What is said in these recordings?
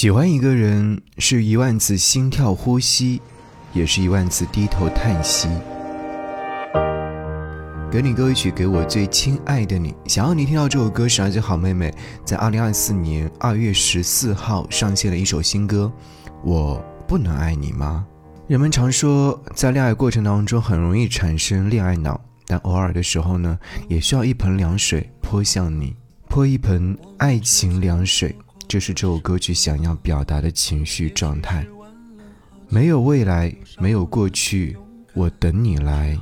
喜欢一个人是一万次心跳呼吸，也是一万次低头叹息。给你歌曲，给我最亲爱的你。想要你听到这首歌，是来自好妹妹在二零二四年二月十四号上线了一首新歌。我不能爱你吗？人们常说，在恋爱过程当中很容易产生恋爱脑，但偶尔的时候呢，也需要一盆凉水泼向你，泼一盆爱情凉水。这是这首歌曲想要表达的情绪状态。没有未来，没有过去，我等你来，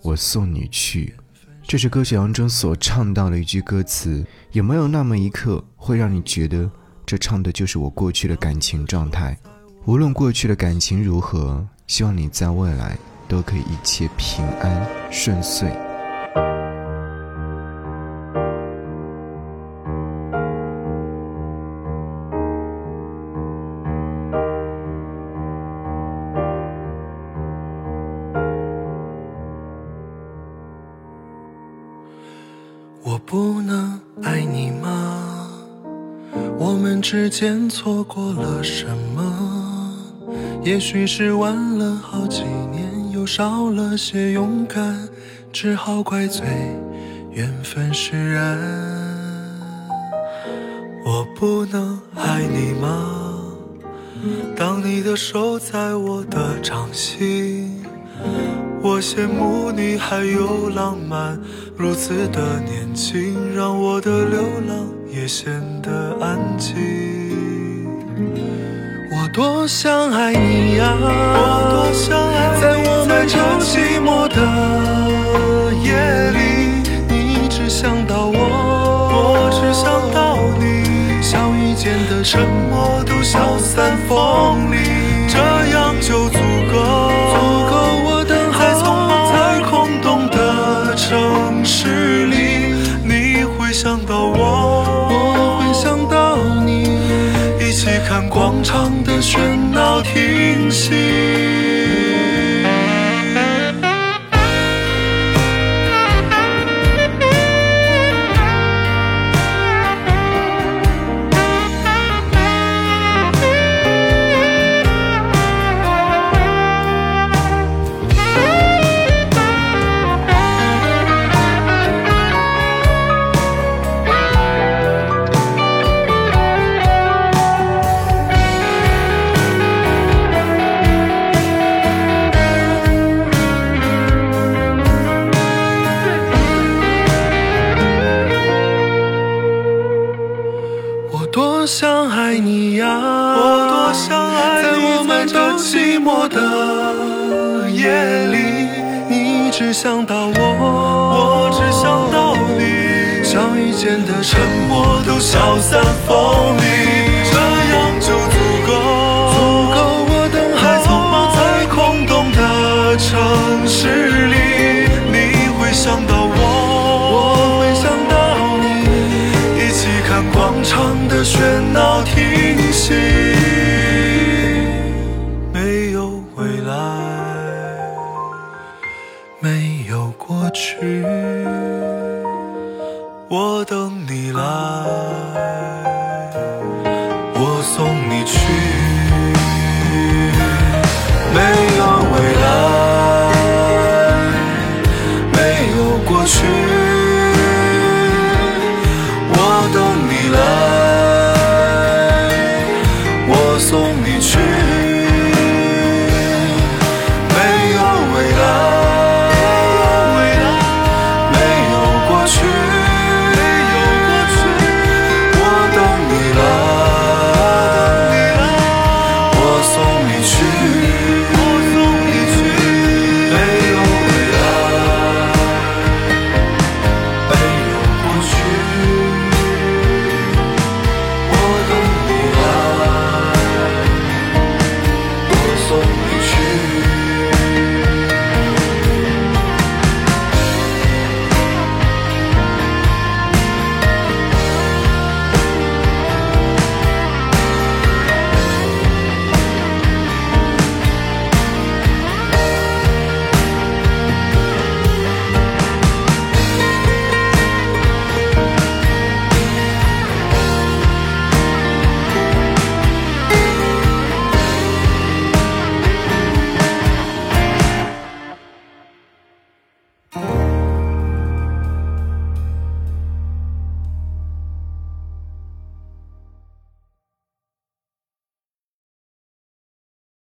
我送你去。这是歌曲当中所唱到的一句歌词。有没有那么一刻，会让你觉得这唱的就是我过去的感情状态？无论过去的感情如何，希望你在未来都可以一切平安顺遂。我不能爱你吗？我们之间错过了什么？也许是晚了好几年，又少了些勇敢，只好怪罪缘分使然。我不能爱你吗？当你的手在我的掌心。我羡慕你还有浪漫，如此的年轻，让我的流浪也显得安静。我多想爱你呀，我多想爱你，在我们这寂寞的夜里，你只想到我，我只想到你，相遇间的沉默都消散风里，这样就你会想到我我会想到你一起看广场的喧闹停息多想爱你呀，我多想爱你，在我们这寂寞的夜里，你只想到我，我只想到你，相遇间的沉默都消散风里。喧我等你来，我送你去。